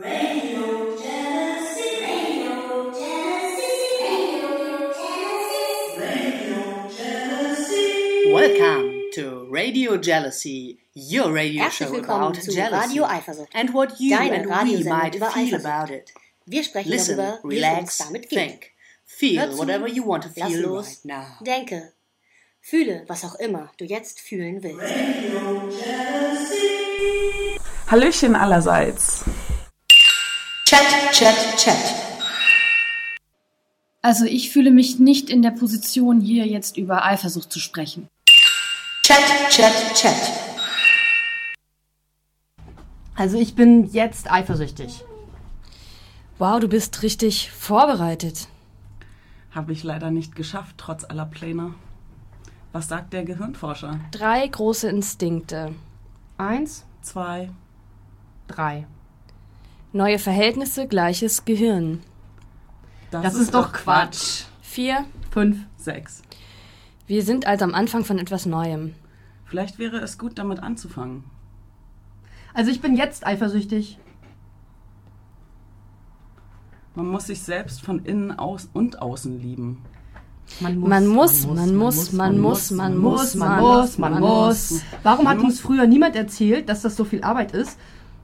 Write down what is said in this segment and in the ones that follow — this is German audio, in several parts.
Radio Genesis. Radio Genesis. Radio Genesis. Radio Genesis. Welcome to Radio Jealousy, your radio Herzlich show willkommen about zu jealousy Radio Eifersucht. and what you Deine and we Radiosendung might über feel Eifersucht. about it. Wir sprechen Listen, darüber, wie es uns relax, damit geht. think, feel Hör zu, whatever you want to lass feel los, right now. denke, fühle, was auch immer du jetzt fühlen willst. Hallöchen allerseits. Chat, chat, chat. Also ich fühle mich nicht in der Position, hier jetzt über Eifersucht zu sprechen. Chat, chat, chat. Also ich bin jetzt eifersüchtig. Wow, du bist richtig vorbereitet. Habe ich leider nicht geschafft, trotz aller Pläne. Was sagt der Gehirnforscher? Drei große Instinkte. Eins, Zwei. drei. Neue Verhältnisse, gleiches Gehirn. Das ist doch Quatsch. Vier. Fünf. Sechs. Wir sind also am Anfang von etwas Neuem. Vielleicht wäre es gut, damit anzufangen. Also ich bin jetzt eifersüchtig. Man muss sich selbst von innen aus und außen lieben. Man Man muss, man muss, man muss, man muss, man muss, man muss. Warum hat uns früher niemand erzählt, dass das so viel Arbeit ist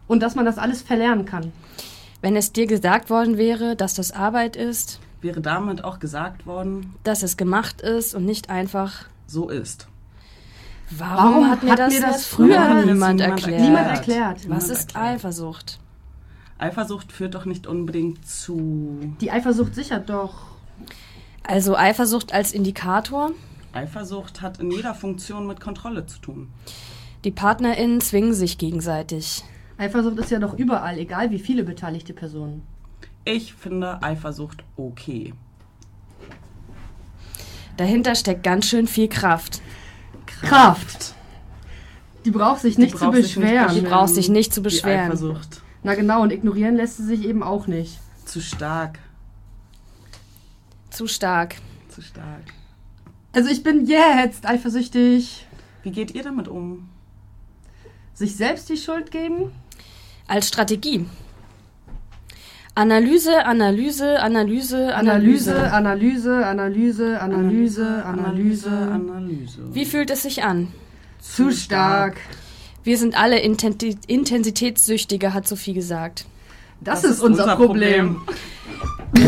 und dass man das alles verlernen kann? Wenn es dir gesagt worden wäre, dass das Arbeit ist, Wäre damit auch gesagt worden, dass es gemacht ist und nicht einfach. so ist. Warum, Warum hat mir hat das, mir das früher niemand erklärt? Niemand erklärt. Was Niemand ist erklärt. Eifersucht? Eifersucht führt doch nicht unbedingt zu. Die Eifersucht sichert doch. Also Eifersucht als Indikator. Eifersucht hat in jeder Funktion mit Kontrolle zu tun. Die PartnerInnen zwingen sich gegenseitig. Eifersucht ist ja doch überall, egal wie viele beteiligte Personen. Ich finde Eifersucht okay. Dahinter steckt ganz schön viel Kraft. Kraft. Die braucht sich nicht zu braucht nicht beschweren. Die braucht sich nicht zu Die beschweren. Eifersucht. Na genau, und ignorieren lässt sie sich eben auch nicht. Zu stark. Zu stark. Zu stark. Also ich bin jetzt eifersüchtig. Wie geht ihr damit um? Sich selbst die Schuld geben? Als Strategie. Analyse, Analyse, Analyse, Analyse, Analyse. Analyse, Analyse, Analyse, Analyse. Analyse. Wie fühlt es sich an? Zu stark. Wir sind alle Intensitätssüchtige, hat Sophie gesagt. Das, ist unser, Problem.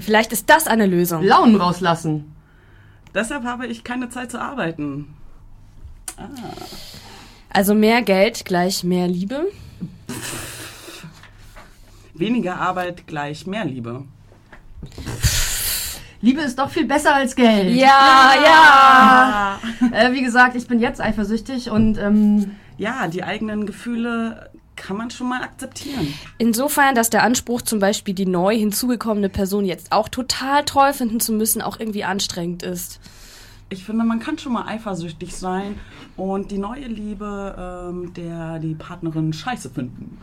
Vielleicht ist das eine Lösung. Launen rauslassen. Deshalb habe ich keine Zeit zu arbeiten. Also mehr Geld gleich mehr Liebe. Weniger Arbeit gleich mehr Liebe. Liebe ist doch viel besser als Geld. Ja, ja. Äh, wie gesagt, ich bin jetzt eifersüchtig und ähm, Ja, die eigenen Gefühle kann man schon mal akzeptieren. Insofern, dass der Anspruch, zum Beispiel die neu hinzugekommene Person jetzt auch total toll finden zu müssen, auch irgendwie anstrengend ist. Ich finde, man kann schon mal eifersüchtig sein und die neue Liebe ähm, der die Partnerin scheiße finden.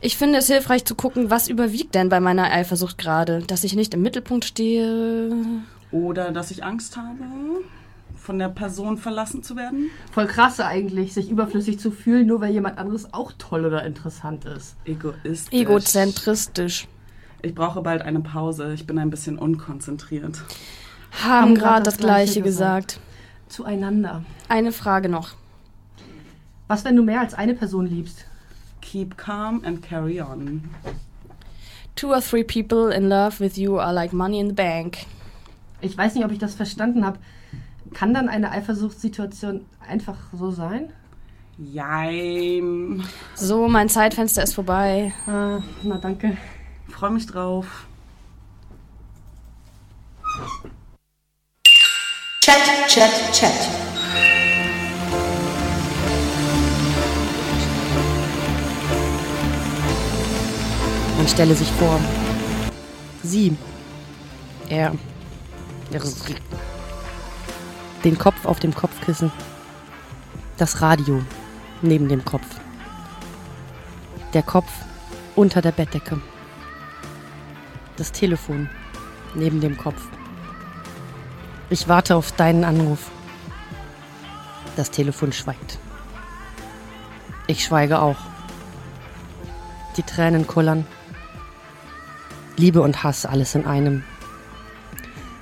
Ich finde es hilfreich zu gucken, was überwiegt denn bei meiner Eifersucht gerade. Dass ich nicht im Mittelpunkt stehe. Oder dass ich Angst habe, von der Person verlassen zu werden. voll krasse eigentlich, sich überflüssig zu fühlen, nur weil jemand anderes auch toll oder interessant ist. Egoistisch. Egozentristisch. Ich brauche bald eine Pause. Ich bin ein bisschen unkonzentriert. Haben gerade das das Gleiche Gleiche gesagt. Zueinander. Eine Frage noch. Was, wenn du mehr als eine Person liebst? Keep calm and carry on. Two or three people in love with you are like money in the bank. Ich weiß nicht, ob ich das verstanden habe. Kann dann eine Eifersuchtssituation einfach so sein? Jein. So, mein Zeitfenster ist vorbei. Äh, na danke. Freue mich drauf. Chat, chat, chat. Man stelle sich vor, sie, er, den Kopf auf dem Kopfkissen, das Radio neben dem Kopf, der Kopf unter der Bettdecke, das Telefon neben dem Kopf. Ich warte auf deinen Anruf. Das Telefon schweigt. Ich schweige auch. Die Tränen kullern. Liebe und Hass alles in einem.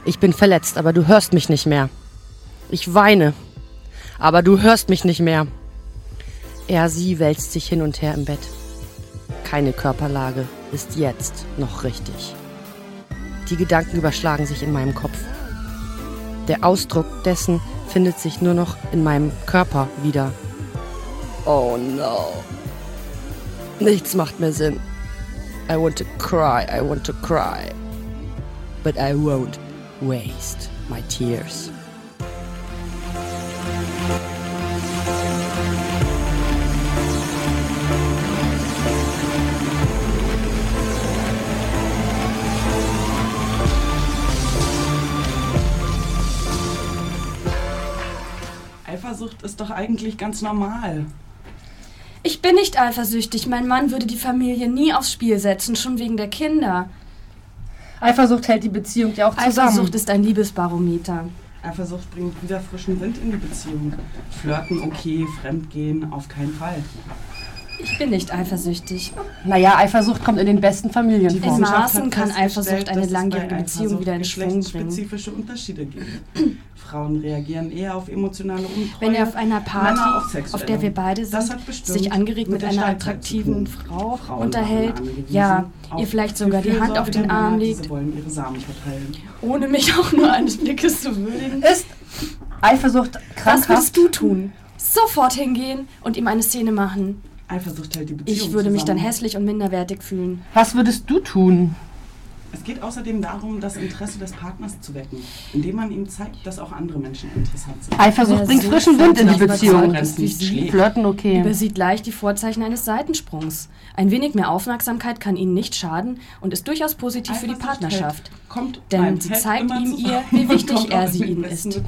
Ich bin verletzt, aber du hörst mich nicht mehr. Ich weine, aber du hörst mich nicht mehr. Er, sie wälzt sich hin und her im Bett. Keine Körperlage ist jetzt noch richtig. Die Gedanken überschlagen sich in meinem Kopf. Der Ausdruck dessen findet sich nur noch in meinem Körper wieder. Oh no. Nichts macht mehr Sinn. I want to cry, I want to cry. But I won't waste my tears. Eifersucht ist doch eigentlich ganz normal. Ich bin nicht eifersüchtig. Mein Mann würde die Familie nie aufs Spiel setzen, schon wegen der Kinder. Eifersucht hält die Beziehung ja auch zusammen. Eifersucht ist ein Liebesbarometer. Eifersucht bringt wieder frischen Wind in die Beziehung. Flirten okay, Fremdgehen auf keinen Fall. Ich bin nicht eifersüchtig. Naja, Eifersucht kommt in den besten Familien vor. In Maßen kann Eifersucht eine langjährige Beziehung wieder in Schwung bringen. geschlechtsspezifische Unterschiede gibt. Frauen reagieren eher auf emotionale Untreue. Wenn er auf einer Party, auf auf, der wir beide sind, sich angeregt mit mit, einer attraktiven. Frau Frauen unterhält, ja, ihr vielleicht sogar die Hand auf den Arm legt, ohne mich auch nur eines Blickes zu würdigen. Ist Eifersucht Was krankhaft? würdest du tun? Sofort hingehen und ihm eine Szene machen. Eifersucht hält die Beziehung Ich würde mich dann hässlich und minderwertig fühlen. Was würdest du tun? Es geht außerdem darum, das Interesse des Partners zu wecken, indem man ihm zeigt, dass auch andere Menschen interessant sind. Eifersucht bringt so frischen Wind in die Beziehung. ist wie sie, Flirten okay. Übersieht leicht die Vorzeichen eines Seitensprungs. Ein wenig mehr Aufmerksamkeit kann ihnen nicht schaden und ist durchaus positiv für die Partnerschaft. Denn sie zeigt ihm ihr, wie wichtig er sie ihnen ist.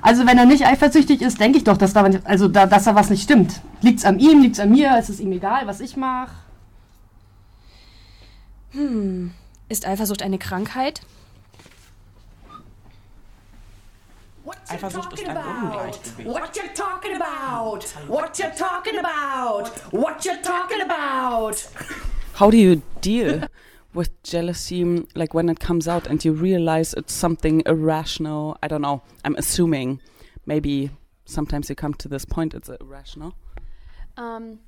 Also wenn er nicht eifersüchtig ist, denke ich doch, dass da, also da, dass da was nicht stimmt. Liegt's an ihm, liegt's an mir, ist es ihm egal, was ich mache? Hm. Ist Eifersucht eine Krankheit? Eifersucht ist ein Ungleichgewicht. What you talking about? What you talking about? What you talking about? How do you deal with jealousy, like when it comes out and you realize it's something irrational? I don't know. I'm assuming maybe sometimes you come to this point it's irrational. Um,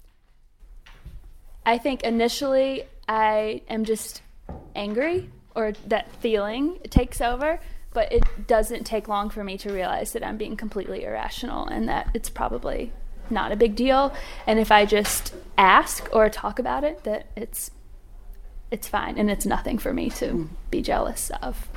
I think initially I am just angry, or that feeling takes over, but it doesn't take long for me to realize that I'm being completely irrational and that it's probably not a big deal. And if I just ask or talk about it, that it's it's fine and it's nothing for me to be jealous of.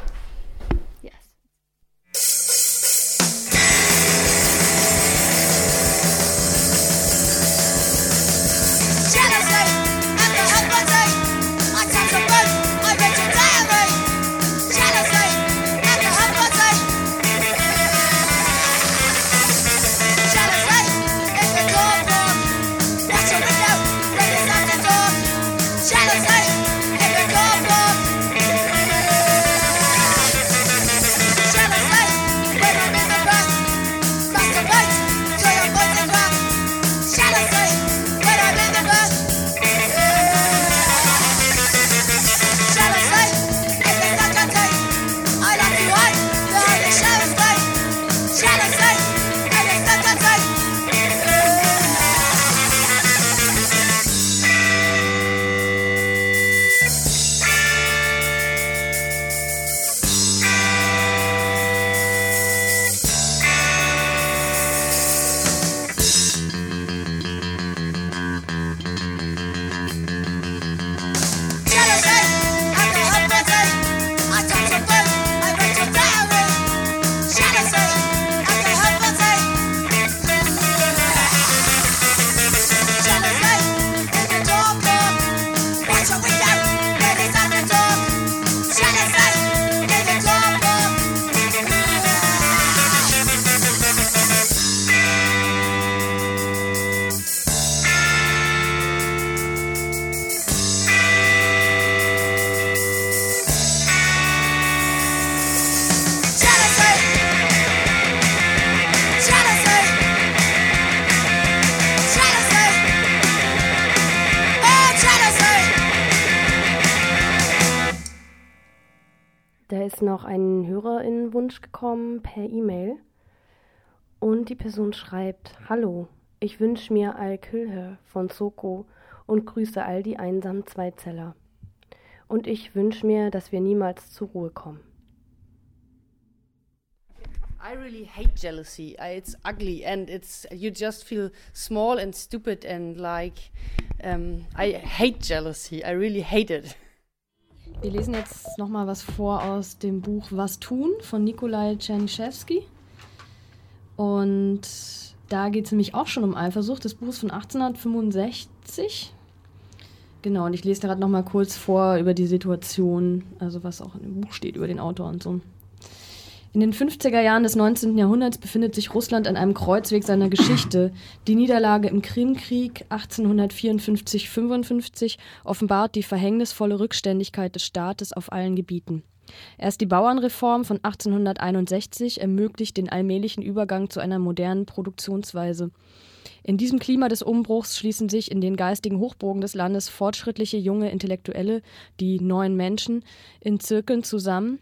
Hörerinnenwunsch gekommen per E-Mail. Und die Person schreibt: Hallo, ich wünsche mir Al-Külher von Soko und grüße all die einsamen Zweizeller. Und ich wünsche mir, dass wir niemals zur Ruhe kommen. I really hate jealousy. I, it's ugly and it's you just feel small and stupid and like um, I hate jealousy. I really hate it. Wir lesen jetzt noch mal was vor aus dem Buch Was tun von Nikolai Czernyszewski. Und da geht es nämlich auch schon um Eifersucht. Das Buch ist von 1865. Genau, und ich lese gerade noch mal kurz vor über die Situation, also was auch in dem Buch steht über den Autor und so. In den 50er Jahren des 19. Jahrhunderts befindet sich Russland an einem Kreuzweg seiner Geschichte. Die Niederlage im Krimkrieg 1854-55 offenbart die verhängnisvolle Rückständigkeit des Staates auf allen Gebieten. Erst die Bauernreform von 1861 ermöglicht den allmählichen Übergang zu einer modernen Produktionsweise. In diesem Klima des Umbruchs schließen sich in den geistigen Hochburgen des Landes fortschrittliche junge Intellektuelle, die neuen Menschen, in Zirkeln zusammen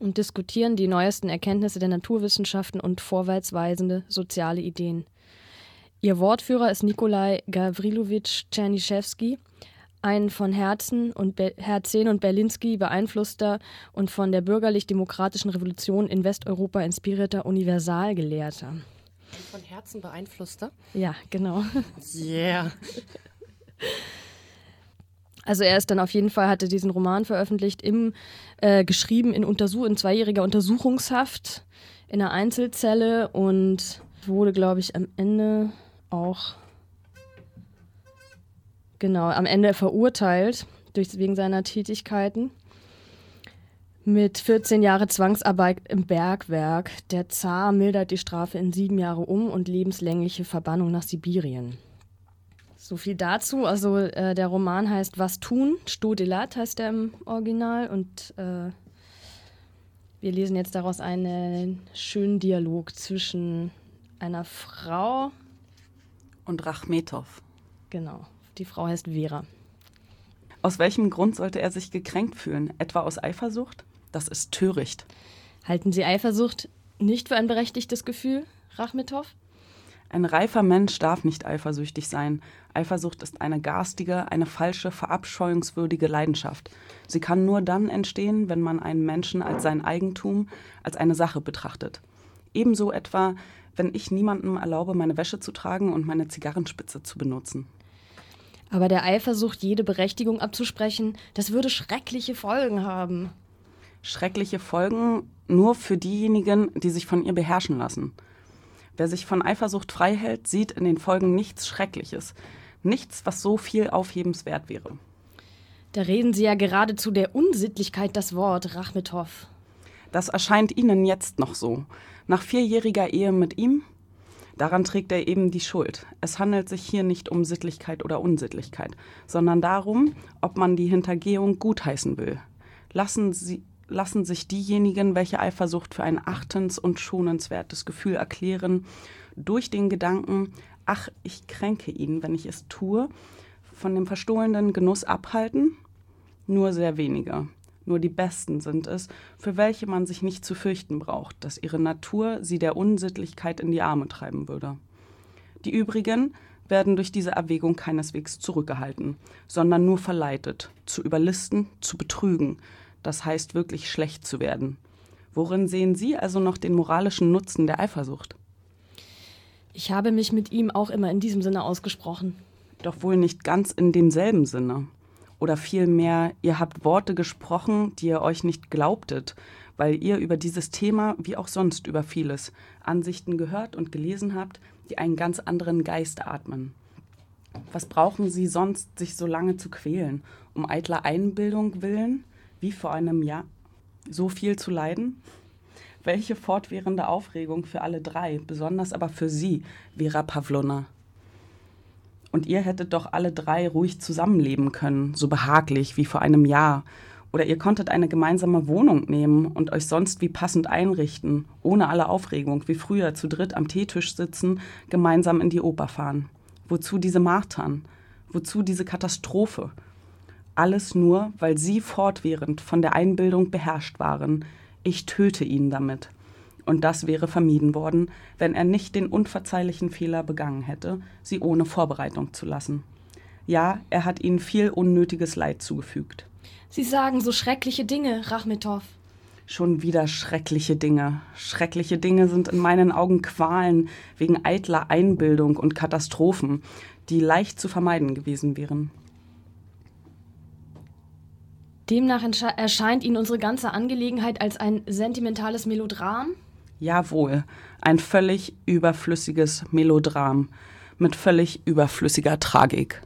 und diskutieren die neuesten Erkenntnisse der Naturwissenschaften und vorwärtsweisende soziale Ideen. Ihr Wortführer ist Nikolai Gawrilowitsch Czernyszewski, ein von Herzen und Be Herzen und Berlinski beeinflusster und von der bürgerlich-demokratischen Revolution in Westeuropa inspirierter Universalgelehrter. Von Herzen beeinflusster? Ja, genau. Yeah. Also er ist dann auf jeden Fall, hatte diesen Roman veröffentlicht, im, äh, geschrieben in, Untersuch in zweijähriger Untersuchungshaft in einer Einzelzelle und wurde, glaube ich, am Ende auch, genau, am Ende verurteilt durch, wegen seiner Tätigkeiten mit 14 Jahre Zwangsarbeit im Bergwerk. Der Zar mildert die Strafe in sieben Jahre um und lebenslängliche Verbannung nach Sibirien. So viel dazu. Also äh, der Roman heißt Was tun? Stodelat heißt er im Original und äh, wir lesen jetzt daraus einen schönen Dialog zwischen einer Frau und Rachmetov. Genau, die Frau heißt Vera. Aus welchem Grund sollte er sich gekränkt fühlen? Etwa aus Eifersucht? Das ist töricht. Halten Sie Eifersucht nicht für ein berechtigtes Gefühl, Rachmetov? Ein reifer Mensch darf nicht eifersüchtig sein. Eifersucht ist eine garstige, eine falsche, verabscheuungswürdige Leidenschaft. Sie kann nur dann entstehen, wenn man einen Menschen als sein Eigentum, als eine Sache betrachtet. Ebenso etwa, wenn ich niemandem erlaube, meine Wäsche zu tragen und meine Zigarrenspitze zu benutzen. Aber der Eifersucht jede Berechtigung abzusprechen, das würde schreckliche Folgen haben. Schreckliche Folgen nur für diejenigen, die sich von ihr beherrschen lassen. Wer sich von Eifersucht frei hält, sieht in den Folgen nichts Schreckliches. Nichts, was so viel aufhebenswert wäre. Da reden Sie ja geradezu der Unsittlichkeit das Wort, Rachmetov. Das erscheint Ihnen jetzt noch so. Nach vierjähriger Ehe mit ihm? Daran trägt er eben die Schuld. Es handelt sich hier nicht um Sittlichkeit oder Unsittlichkeit, sondern darum, ob man die Hintergehung gutheißen will. Lassen Sie, lassen sich diejenigen, welche Eifersucht für ein achtens- und schonenswertes Gefühl erklären, durch den Gedanken, ach, ich kränke ihn, wenn ich es tue, von dem verstohlenen Genuss abhalten? Nur sehr wenige. Nur die Besten sind es, für welche man sich nicht zu fürchten braucht, dass ihre Natur sie der Unsittlichkeit in die Arme treiben würde. Die übrigen werden durch diese Erwägung keineswegs zurückgehalten, sondern nur verleitet, zu überlisten, zu betrügen, das heißt wirklich schlecht zu werden. Worin sehen Sie also noch den moralischen Nutzen der Eifersucht? Ich habe mich mit ihm auch immer in diesem Sinne ausgesprochen. Doch wohl nicht ganz in demselben Sinne. Oder vielmehr, ihr habt Worte gesprochen, die ihr euch nicht glaubtet, weil ihr über dieses Thema, wie auch sonst über vieles, Ansichten gehört und gelesen habt, die einen ganz anderen Geist atmen. Was brauchen Sie sonst, sich so lange zu quälen? Um eitler Einbildung willen? Wie vor einem Jahr, so viel zu leiden? Welche fortwährende Aufregung für alle drei, besonders aber für Sie, Vera Pavlona. Und ihr hättet doch alle drei ruhig zusammenleben können, so behaglich wie vor einem Jahr. Oder ihr konntet eine gemeinsame Wohnung nehmen und euch sonst wie passend einrichten, ohne alle Aufregung, wie früher zu dritt am Teetisch sitzen, gemeinsam in die Oper fahren. Wozu diese Martern? Wozu diese Katastrophe? Alles nur, weil sie fortwährend von der Einbildung beherrscht waren. Ich töte ihn damit. Und das wäre vermieden worden, wenn er nicht den unverzeihlichen Fehler begangen hätte, sie ohne Vorbereitung zu lassen. Ja, er hat ihnen viel unnötiges Leid zugefügt. Sie sagen so schreckliche Dinge, Rachmetow. Schon wieder schreckliche Dinge. Schreckliche Dinge sind in meinen Augen Qualen wegen eitler Einbildung und Katastrophen, die leicht zu vermeiden gewesen wären. Demnach erscheint Ihnen unsere ganze Angelegenheit als ein sentimentales Melodram? Jawohl, ein völlig überflüssiges Melodram mit völlig überflüssiger Tragik.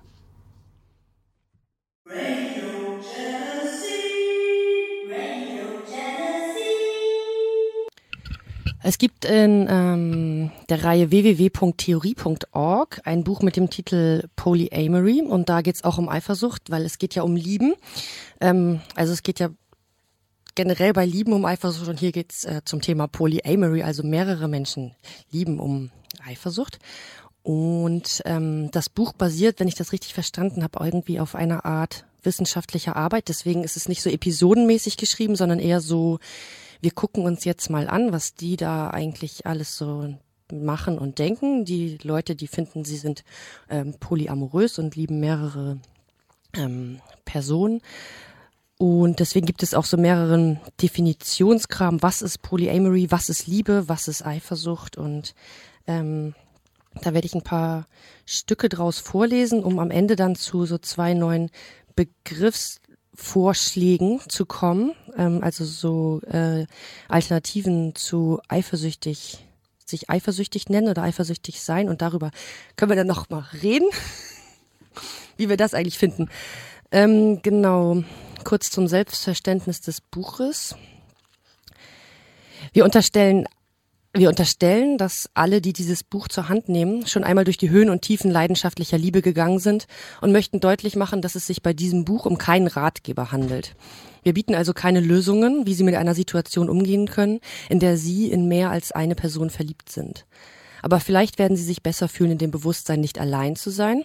Es gibt in ähm, der Reihe www.theorie.org ein Buch mit dem Titel Polyamory und da geht es auch um Eifersucht, weil es geht ja um Lieben. Ähm, also es geht ja generell bei Lieben um Eifersucht und hier geht's äh, zum Thema Polyamory, also mehrere Menschen lieben um Eifersucht. Und ähm, das Buch basiert, wenn ich das richtig verstanden habe, irgendwie auf einer Art wissenschaftlicher Arbeit. Deswegen ist es nicht so episodenmäßig geschrieben, sondern eher so wir gucken uns jetzt mal an, was die da eigentlich alles so machen und denken. Die Leute, die finden, sie sind ähm, polyamorös und lieben mehrere ähm, Personen. Und deswegen gibt es auch so mehreren Definitionskram. Was ist Polyamory? Was ist Liebe? Was ist Eifersucht? Und ähm, da werde ich ein paar Stücke draus vorlesen, um am Ende dann zu so zwei neuen Begriffs Vorschlägen zu kommen, ähm, also so äh, Alternativen zu eifersüchtig, sich eifersüchtig nennen oder eifersüchtig sein und darüber können wir dann noch mal reden, wie wir das eigentlich finden. Ähm, genau, kurz zum Selbstverständnis des Buches. Wir unterstellen wir unterstellen, dass alle, die dieses Buch zur Hand nehmen, schon einmal durch die Höhen und Tiefen leidenschaftlicher Liebe gegangen sind und möchten deutlich machen, dass es sich bei diesem Buch um keinen Ratgeber handelt. Wir bieten also keine Lösungen, wie Sie mit einer Situation umgehen können, in der Sie in mehr als eine Person verliebt sind. Aber vielleicht werden Sie sich besser fühlen in dem Bewusstsein, nicht allein zu sein.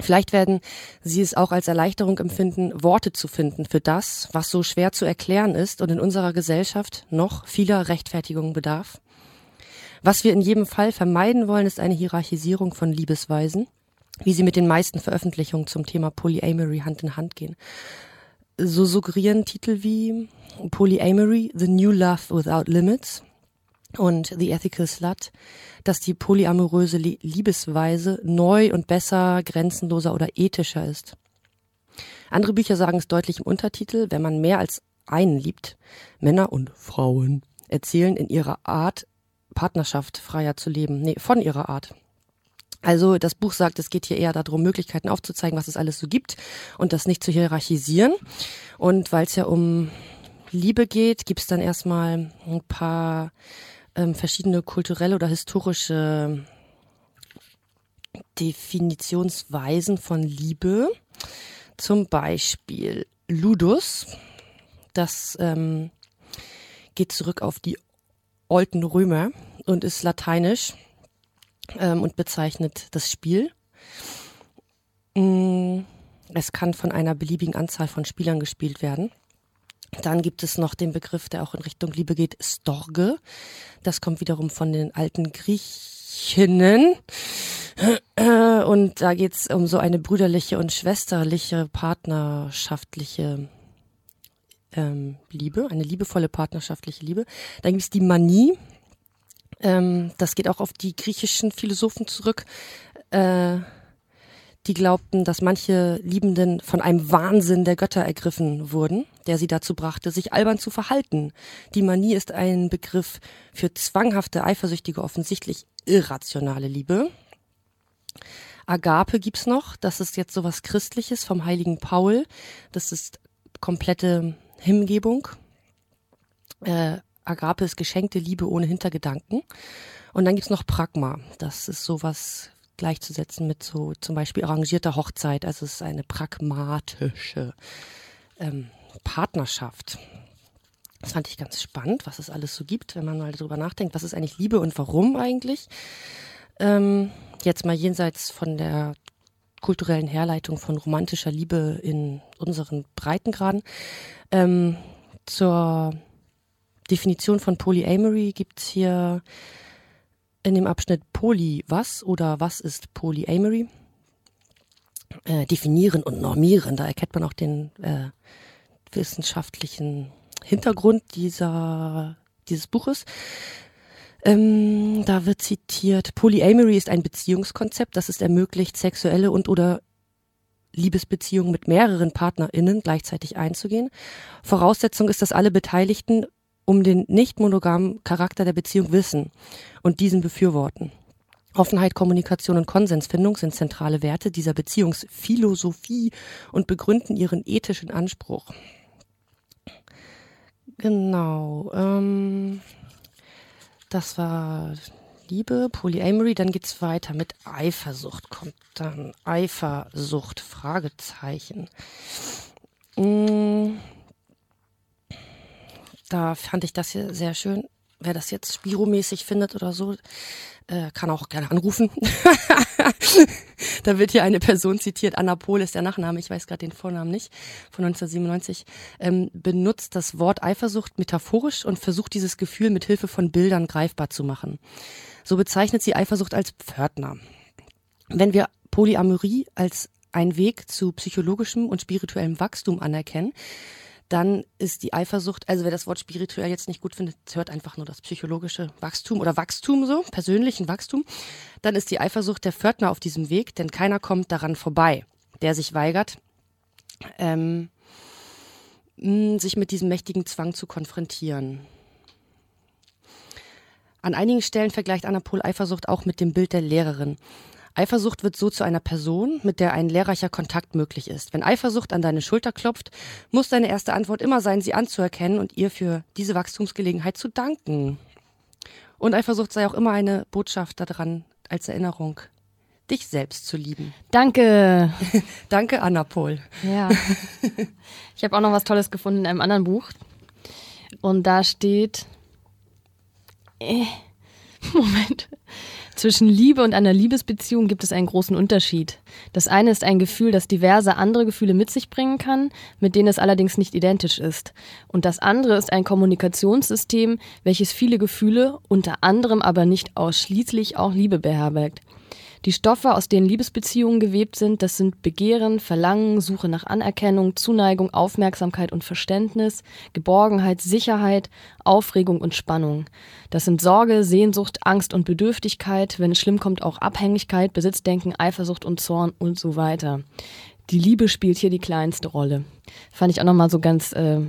Vielleicht werden Sie es auch als Erleichterung empfinden, Worte zu finden für das, was so schwer zu erklären ist und in unserer Gesellschaft noch vieler Rechtfertigungen bedarf. Was wir in jedem Fall vermeiden wollen, ist eine Hierarchisierung von Liebesweisen, wie sie mit den meisten Veröffentlichungen zum Thema Polyamory Hand in Hand gehen. So suggerieren Titel wie Polyamory, The New Love Without Limits und The Ethical Slut, dass die polyamoröse Liebesweise neu und besser, grenzenloser oder ethischer ist. Andere Bücher sagen es deutlich im Untertitel, wenn man mehr als einen liebt. Männer und Frauen erzählen in ihrer Art Partnerschaft freier zu leben, nee, von ihrer Art. Also das Buch sagt, es geht hier eher darum, Möglichkeiten aufzuzeigen, was es alles so gibt und das nicht zu hierarchisieren. Und weil es ja um Liebe geht, gibt es dann erstmal ein paar ähm, verschiedene kulturelle oder historische Definitionsweisen von Liebe. Zum Beispiel Ludus. Das ähm, geht zurück auf die alten Römer und ist lateinisch ähm, und bezeichnet das Spiel. Mm, es kann von einer beliebigen Anzahl von Spielern gespielt werden. Dann gibt es noch den Begriff, der auch in Richtung Liebe geht, Storge. Das kommt wiederum von den alten Griechinnen. Und da geht es um so eine brüderliche und schwesterliche, partnerschaftliche ähm, Liebe, eine liebevolle partnerschaftliche Liebe. Dann gibt es die Manie. Ähm, das geht auch auf die griechischen Philosophen zurück. Äh, die glaubten, dass manche Liebenden von einem Wahnsinn der Götter ergriffen wurden, der sie dazu brachte, sich albern zu verhalten. Die Manie ist ein Begriff für zwanghafte, eifersüchtige, offensichtlich irrationale Liebe. Agape gibt's noch, das ist jetzt sowas Christliches vom heiligen Paul. Das ist komplette Hingebung. Äh, Agape ist geschenkte Liebe ohne Hintergedanken. Und dann gibt's noch Pragma. Das ist sowas gleichzusetzen mit so zum Beispiel arrangierter Hochzeit. Also es ist eine pragmatische ähm, Partnerschaft. Das fand ich ganz spannend, was es alles so gibt, wenn man mal darüber nachdenkt, was ist eigentlich Liebe und warum eigentlich. Ähm, jetzt mal jenseits von der kulturellen Herleitung von romantischer Liebe in unseren Breitengraden. Ähm, zur Definition von Polyamory gibt's hier in dem Abschnitt Poly was oder was ist Polyamory? Äh, definieren und normieren, da erkennt man auch den äh, wissenschaftlichen Hintergrund dieser, dieses Buches. Ähm, da wird zitiert, Polyamory ist ein Beziehungskonzept, das es ermöglicht, sexuelle und oder Liebesbeziehungen mit mehreren PartnerInnen gleichzeitig einzugehen. Voraussetzung ist, dass alle Beteiligten um den nicht monogamen Charakter der Beziehung wissen und diesen befürworten. Offenheit, Kommunikation und Konsensfindung sind zentrale Werte dieser Beziehungsphilosophie und begründen ihren ethischen Anspruch. Genau. Ähm, das war Liebe, Polyamory. Dann geht's weiter mit Eifersucht. Kommt dann Eifersucht? Fragezeichen. Mm, da fand ich das hier sehr schön. Wer das jetzt spiromäßig findet oder so, äh, kann auch gerne anrufen. da wird hier eine Person zitiert, Anna Pohl ist der Nachname, ich weiß gerade den Vornamen nicht, von 1997, ähm, benutzt das Wort Eifersucht metaphorisch und versucht dieses Gefühl mit Hilfe von Bildern greifbar zu machen. So bezeichnet sie Eifersucht als Pförtner. Wenn wir Polyamorie als ein Weg zu psychologischem und spirituellem Wachstum anerkennen, dann ist die Eifersucht, also wer das Wort spirituell jetzt nicht gut findet, hört einfach nur das psychologische Wachstum oder Wachstum so, persönlichen Wachstum, dann ist die Eifersucht der Pförtner auf diesem Weg, denn keiner kommt daran vorbei, der sich weigert, ähm, sich mit diesem mächtigen Zwang zu konfrontieren. An einigen Stellen vergleicht Anna Pohl Eifersucht auch mit dem Bild der Lehrerin. Eifersucht wird so zu einer Person, mit der ein lehrreicher Kontakt möglich ist. Wenn Eifersucht an deine Schulter klopft, muss deine erste Antwort immer sein, sie anzuerkennen und ihr für diese Wachstumsgelegenheit zu danken. Und Eifersucht sei auch immer eine Botschaft daran, als Erinnerung, dich selbst zu lieben. Danke. Danke, Anna Pohl. Ja. Ich habe auch noch was Tolles gefunden in einem anderen Buch. Und da steht. Äh, Moment. Zwischen Liebe und einer Liebesbeziehung gibt es einen großen Unterschied. Das eine ist ein Gefühl, das diverse andere Gefühle mit sich bringen kann, mit denen es allerdings nicht identisch ist. Und das andere ist ein Kommunikationssystem, welches viele Gefühle, unter anderem aber nicht ausschließlich auch Liebe beherbergt. Die Stoffe, aus denen Liebesbeziehungen gewebt sind, das sind Begehren, Verlangen, Suche nach Anerkennung, Zuneigung, Aufmerksamkeit und Verständnis, Geborgenheit, Sicherheit, Aufregung und Spannung. Das sind Sorge, Sehnsucht, Angst und Bedürftigkeit, wenn es schlimm kommt auch Abhängigkeit, Besitzdenken, Eifersucht und Zorn und so weiter. Die Liebe spielt hier die kleinste Rolle. Fand ich auch nochmal so ganz äh,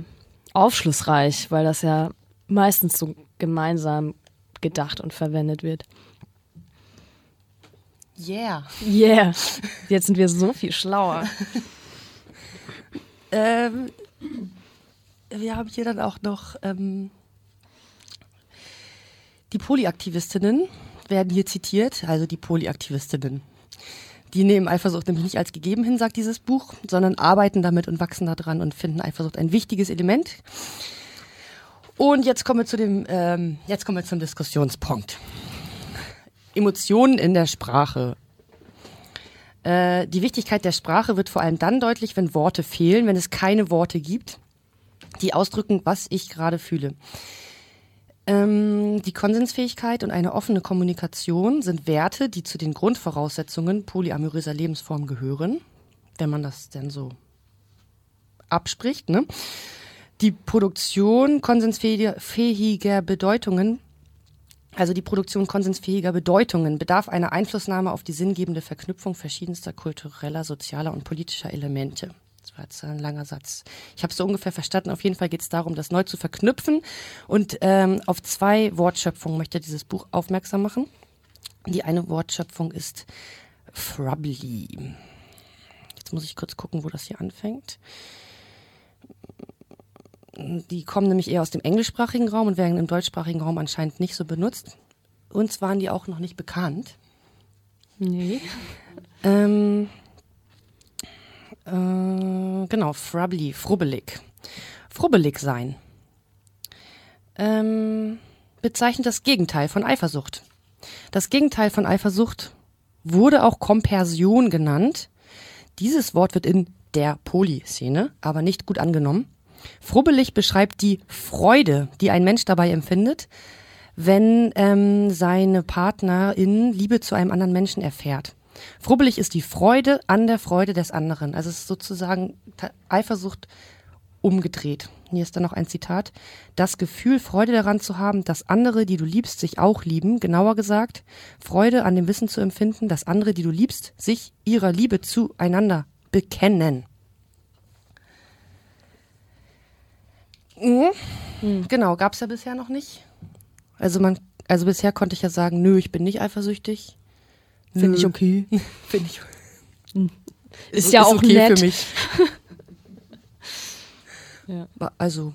aufschlussreich, weil das ja meistens so gemeinsam gedacht und verwendet wird. Yeah. Yeah. Jetzt sind wir so viel schlauer. ähm, wir haben hier dann auch noch ähm, die Polyaktivistinnen werden hier zitiert, also die Polyaktivistinnen. Die nehmen Eifersucht nämlich nicht als gegeben hin, sagt dieses Buch, sondern arbeiten damit und wachsen daran und finden Eifersucht ein wichtiges Element. Und jetzt kommen wir zu dem, ähm, jetzt kommen wir zum Diskussionspunkt. Emotionen in der Sprache. Äh, die Wichtigkeit der Sprache wird vor allem dann deutlich, wenn Worte fehlen, wenn es keine Worte gibt, die ausdrücken, was ich gerade fühle. Ähm, die Konsensfähigkeit und eine offene Kommunikation sind Werte, die zu den Grundvoraussetzungen polyamoröser Lebensform gehören, wenn man das denn so abspricht. Ne? Die Produktion konsensfähiger Bedeutungen also die Produktion konsensfähiger Bedeutungen bedarf einer Einflussnahme auf die sinngebende Verknüpfung verschiedenster kultureller, sozialer und politischer Elemente. Das war jetzt ein langer Satz. Ich habe es so ungefähr verstanden. Auf jeden Fall geht es darum, das neu zu verknüpfen. Und ähm, auf zwei Wortschöpfungen möchte dieses Buch aufmerksam machen. Die eine Wortschöpfung ist Frubly. Jetzt muss ich kurz gucken, wo das hier anfängt. Die kommen nämlich eher aus dem englischsprachigen Raum und werden im deutschsprachigen Raum anscheinend nicht so benutzt. Uns waren die auch noch nicht bekannt. Nee. Ähm, äh, genau, frubbly, frubbelig. Frubbelig sein. Ähm, bezeichnet das Gegenteil von Eifersucht. Das Gegenteil von Eifersucht wurde auch Kompersion genannt Dieses Wort wird in der Polyszene aber nicht gut angenommen. Frubbelig beschreibt die Freude, die ein Mensch dabei empfindet, wenn ähm, seine Partnerin Liebe zu einem anderen Menschen erfährt. Frubbelig ist die Freude an der Freude des anderen. Also es ist sozusagen Eifersucht umgedreht. Hier ist dann noch ein Zitat. Das Gefühl, Freude daran zu haben, dass andere, die du liebst, sich auch lieben. Genauer gesagt, Freude an dem Wissen zu empfinden, dass andere, die du liebst, sich ihrer Liebe zueinander bekennen. Mhm. Genau, gab es ja bisher noch nicht. Also man, also bisher konnte ich ja sagen, nö, ich bin nicht eifersüchtig. Finde ich okay. Finde ich. Ist, ist ja ist auch okay nett. für mich. ja. Also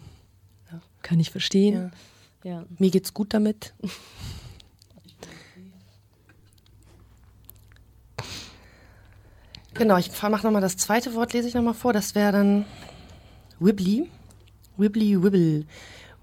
ja. kann ich verstehen. Ja. ja. Mir geht's gut damit. genau, ich mache nochmal das zweite Wort, lese ich nochmal vor. Das wäre dann Wibbly. Wibbly Wibble.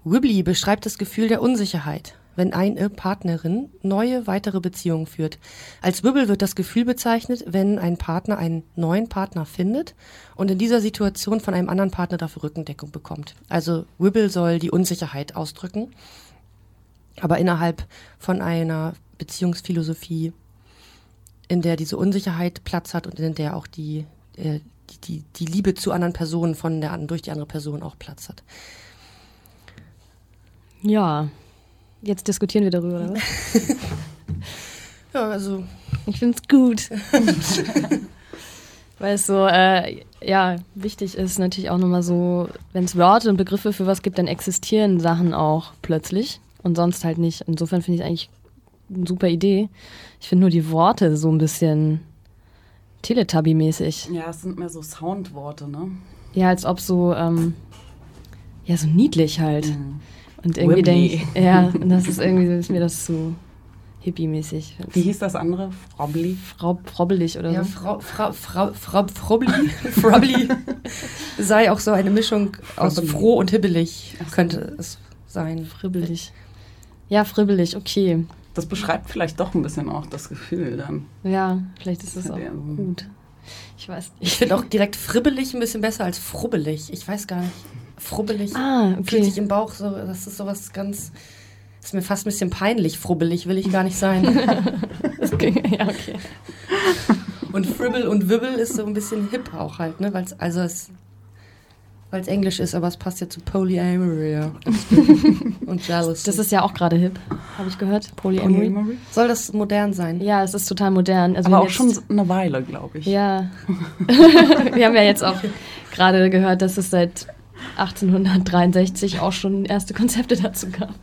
Wibbly beschreibt das Gefühl der Unsicherheit, wenn eine Partnerin neue weitere Beziehungen führt. Als Wibble wird das Gefühl bezeichnet, wenn ein Partner einen neuen Partner findet und in dieser Situation von einem anderen Partner dafür Rückendeckung bekommt. Also Wibble soll die Unsicherheit ausdrücken, aber innerhalb von einer Beziehungsphilosophie, in der diese Unsicherheit Platz hat und in der auch die, äh, die, die, Liebe zu anderen Personen von der, durch die andere Person auch Platz hat. Ja, jetzt diskutieren wir darüber, oder ja, also. Ich finde es gut. Weil es so, äh, ja, wichtig ist natürlich auch nochmal so, wenn es Worte und Begriffe für was gibt, dann existieren Sachen auch plötzlich und sonst halt nicht. Insofern finde ich es eigentlich eine super Idee. Ich finde nur die Worte so ein bisschen Teletubby-mäßig. Ja, es sind mehr so Soundworte, ne? Ja, als ob so, ähm, ja, so niedlich halt. Mhm. Und irgendwie denke ich, ja, das ist irgendwie ist mir das zu hippie-mäßig. Wie hieß das andere? Frobbly? Frau Frobbelig oder ja, so? Frau, Frau, Frau, Frau Frobbly, Frobbly sei auch so eine Mischung aus froh und hibbelig, könnte es sein. Fribbelig. Ja, fribbelig, okay. Das beschreibt vielleicht doch ein bisschen auch das Gefühl dann. Ja, vielleicht ist es auch gut. Ich weiß nicht. Ich finde auch direkt fribbelig ein bisschen besser als frubbelig. Ich weiß gar nicht frubbelig. Ah, okay. Fühlt sich im Bauch so, das ist sowas ganz, ist mir fast ein bisschen peinlich, frubbelig, will ich gar nicht sein. okay, ja, okay. Und Fribble und Wibbel ist so ein bisschen hip auch halt, ne, weil es, also es, weil es Englisch ist, aber es passt ja zu Polyamory und Jealousy. Das ist ja auch gerade hip, habe ich gehört. Polyamory. Polyamory. Soll das modern sein? Ja, es ist total modern. Also aber auch schon eine Weile, glaube ich. Ja. wir haben ja jetzt auch gerade gehört, dass es seit 1863 auch schon erste Konzepte dazu gab.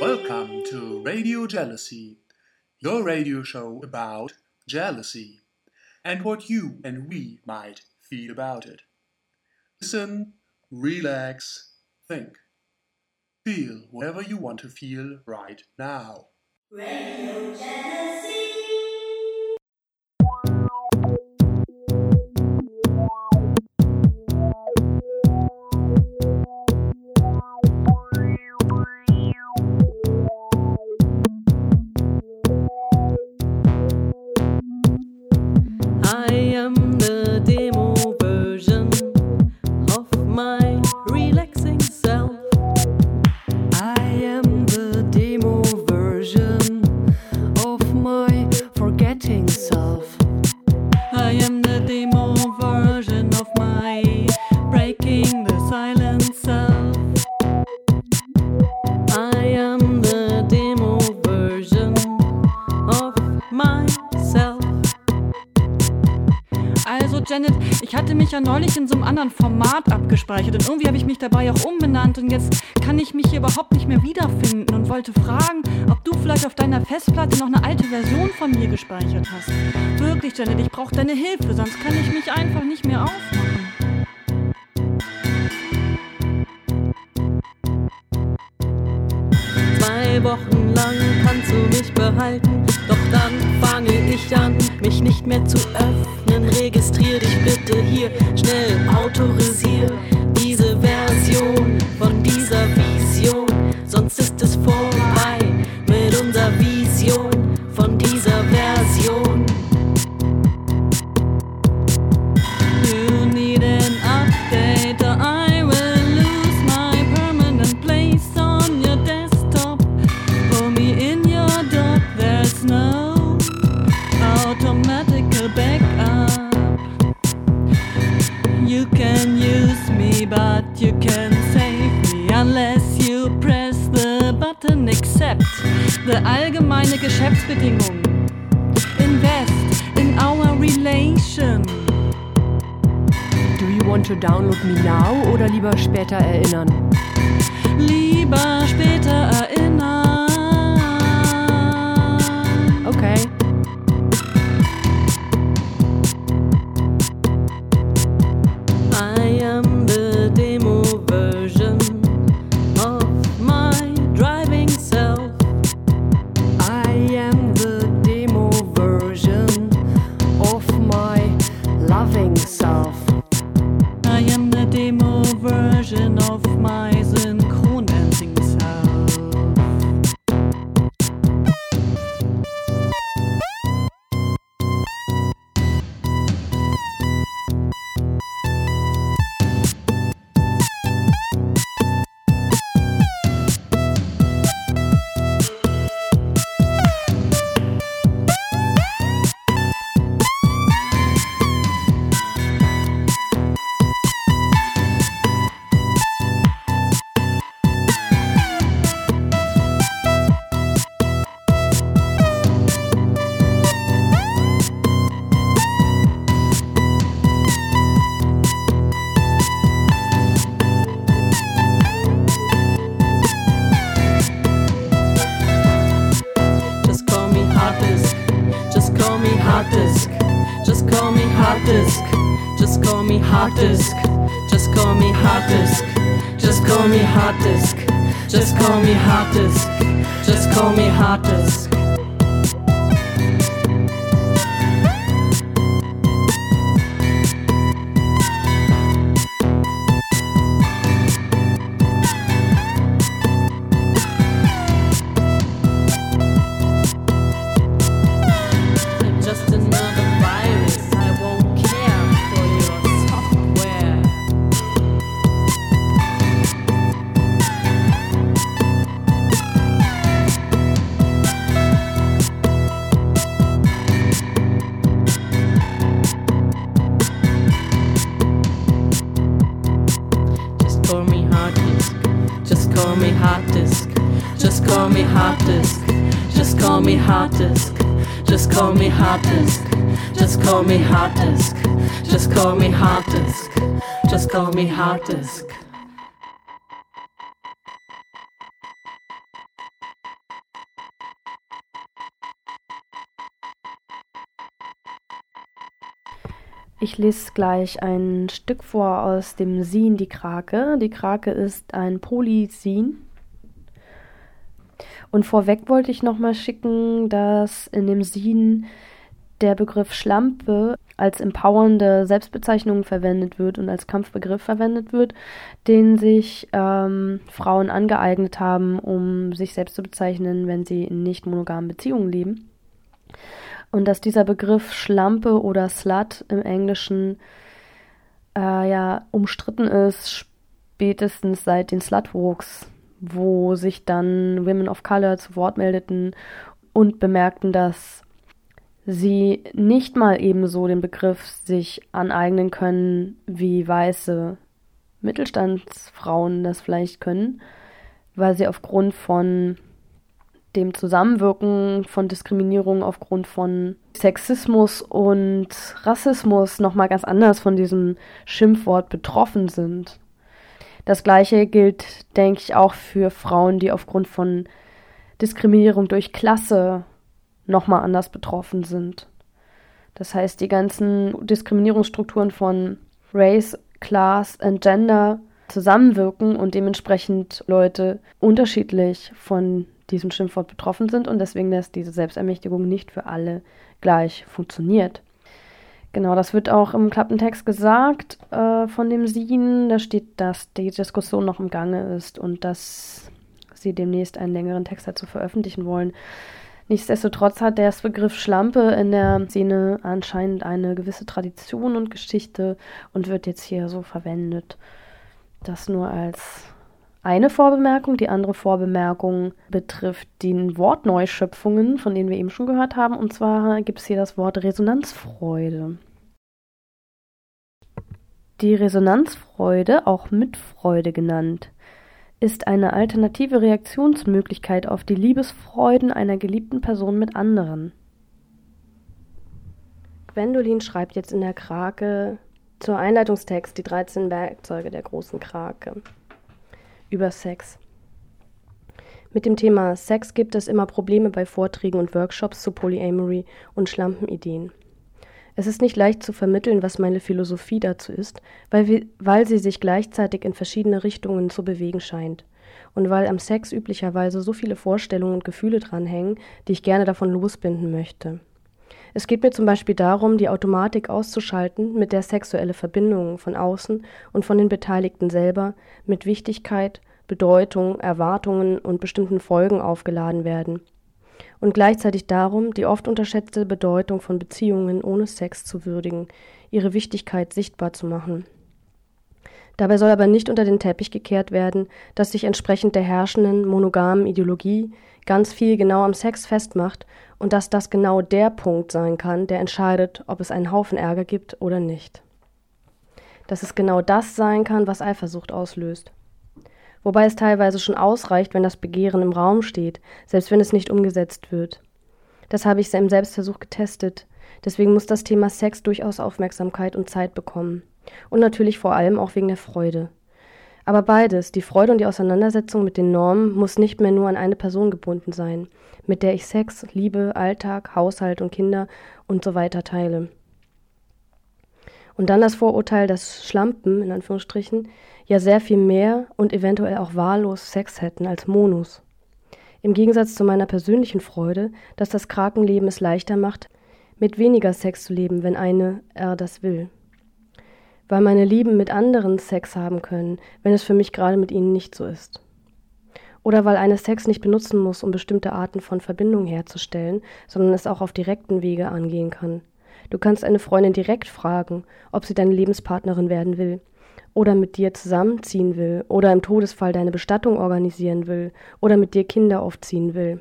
Welcome to Radio Jealousy, your radio show about jealousy and what you and we might feel about it. Listen, relax, think. Feel whatever you want to feel right now. Radio. Neulich in so einem anderen Format abgespeichert und irgendwie habe ich mich dabei auch umbenannt und jetzt kann ich mich hier überhaupt nicht mehr wiederfinden und wollte fragen, ob du vielleicht auf deiner Festplatte noch eine alte Version von mir gespeichert hast. Wirklich, Janet, ich brauche deine Hilfe, sonst kann ich mich einfach nicht mehr aufmachen. Zwei Wochen lang kannst du mich behalten, doch dann fange ich an, mich nicht mehr zu öffnen. Registrier dich bitte hier, schnell autorisier hard disk. Just call me hard disk. Just call me hard disk. Just call me hard disk. Just call me hard disk. Just call me hard disk. Just call me hard disk. Call me hard disk. Just call me hard disk. Just call me hard disk. Ich lese gleich ein Stück vor aus dem Sin Die Krake. Die Krake ist ein Polysin. Und vorweg wollte ich nochmal schicken, dass in dem Sin der Begriff Schlampe als empowernde Selbstbezeichnung verwendet wird und als Kampfbegriff verwendet wird, den sich ähm, Frauen angeeignet haben, um sich selbst zu bezeichnen, wenn sie in nicht monogamen Beziehungen leben. Und dass dieser Begriff Schlampe oder Slut im Englischen äh, ja umstritten ist, spätestens seit den Slutwalks, wo sich dann Women of Color zu Wort meldeten und bemerkten, dass sie nicht mal ebenso den Begriff sich aneignen können, wie weiße Mittelstandsfrauen das vielleicht können, weil sie aufgrund von dem Zusammenwirken von Diskriminierung aufgrund von Sexismus und Rassismus nochmal ganz anders von diesem Schimpfwort betroffen sind. Das gleiche gilt, denke ich, auch für Frauen, die aufgrund von Diskriminierung durch Klasse nochmal anders betroffen sind. Das heißt, die ganzen Diskriminierungsstrukturen von Race, Class und Gender zusammenwirken und dementsprechend Leute unterschiedlich von diesem Schimpfwort betroffen sind und deswegen, dass diese Selbstermächtigung nicht für alle gleich funktioniert. Genau, das wird auch im Klappentext gesagt äh, von dem Sin. Da steht, dass die Diskussion noch im Gange ist und dass sie demnächst einen längeren Text dazu veröffentlichen wollen. Nichtsdestotrotz hat der Begriff Schlampe in der Szene anscheinend eine gewisse Tradition und Geschichte und wird jetzt hier so verwendet. Das nur als eine Vorbemerkung. Die andere Vorbemerkung betrifft die Wortneuschöpfungen, von denen wir eben schon gehört haben. Und zwar gibt es hier das Wort Resonanzfreude. Die Resonanzfreude, auch Mitfreude genannt, ist eine alternative Reaktionsmöglichkeit auf die Liebesfreuden einer geliebten Person mit anderen. Gwendolin schreibt jetzt in der Krake zur Einleitungstext die 13 Werkzeuge der großen Krake über Sex. Mit dem Thema Sex gibt es immer Probleme bei Vorträgen und Workshops zu Polyamory und Schlampenideen. Es ist nicht leicht zu vermitteln, was meine Philosophie dazu ist, weil, wir, weil sie sich gleichzeitig in verschiedene Richtungen zu bewegen scheint. Und weil am Sex üblicherweise so viele Vorstellungen und Gefühle dranhängen, die ich gerne davon losbinden möchte. Es geht mir zum Beispiel darum, die Automatik auszuschalten, mit der sexuelle Verbindungen von außen und von den Beteiligten selber mit Wichtigkeit, Bedeutung, Erwartungen und bestimmten Folgen aufgeladen werden. Und gleichzeitig darum, die oft unterschätzte Bedeutung von Beziehungen ohne Sex zu würdigen, ihre Wichtigkeit sichtbar zu machen. Dabei soll aber nicht unter den Teppich gekehrt werden, dass sich entsprechend der herrschenden monogamen Ideologie ganz viel genau am Sex festmacht und dass das genau der Punkt sein kann, der entscheidet, ob es einen Haufen Ärger gibt oder nicht. Dass es genau das sein kann, was Eifersucht auslöst. Wobei es teilweise schon ausreicht, wenn das Begehren im Raum steht, selbst wenn es nicht umgesetzt wird. Das habe ich im Selbstversuch getestet. Deswegen muss das Thema Sex durchaus Aufmerksamkeit und Zeit bekommen. Und natürlich vor allem auch wegen der Freude. Aber beides, die Freude und die Auseinandersetzung mit den Normen, muss nicht mehr nur an eine Person gebunden sein, mit der ich Sex, Liebe, Alltag, Haushalt und Kinder und so weiter teile. Und dann das Vorurteil, dass Schlampen, in Anführungsstrichen, ja sehr viel mehr und eventuell auch wahllos Sex hätten als Monos. Im Gegensatz zu meiner persönlichen Freude, dass das Krakenleben es leichter macht, mit weniger Sex zu leben, wenn eine er das will weil meine Lieben mit anderen Sex haben können, wenn es für mich gerade mit ihnen nicht so ist. Oder weil eine Sex nicht benutzen muss, um bestimmte Arten von Verbindung herzustellen, sondern es auch auf direkten Wege angehen kann. Du kannst eine Freundin direkt fragen, ob sie deine Lebenspartnerin werden will, oder mit dir zusammenziehen will, oder im Todesfall deine Bestattung organisieren will, oder mit dir Kinder aufziehen will.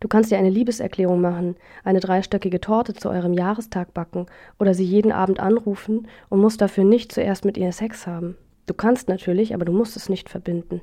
Du kannst dir eine Liebeserklärung machen, eine dreistöckige Torte zu eurem Jahrestag backen oder sie jeden Abend anrufen und musst dafür nicht zuerst mit ihr Sex haben. Du kannst natürlich, aber du musst es nicht verbinden.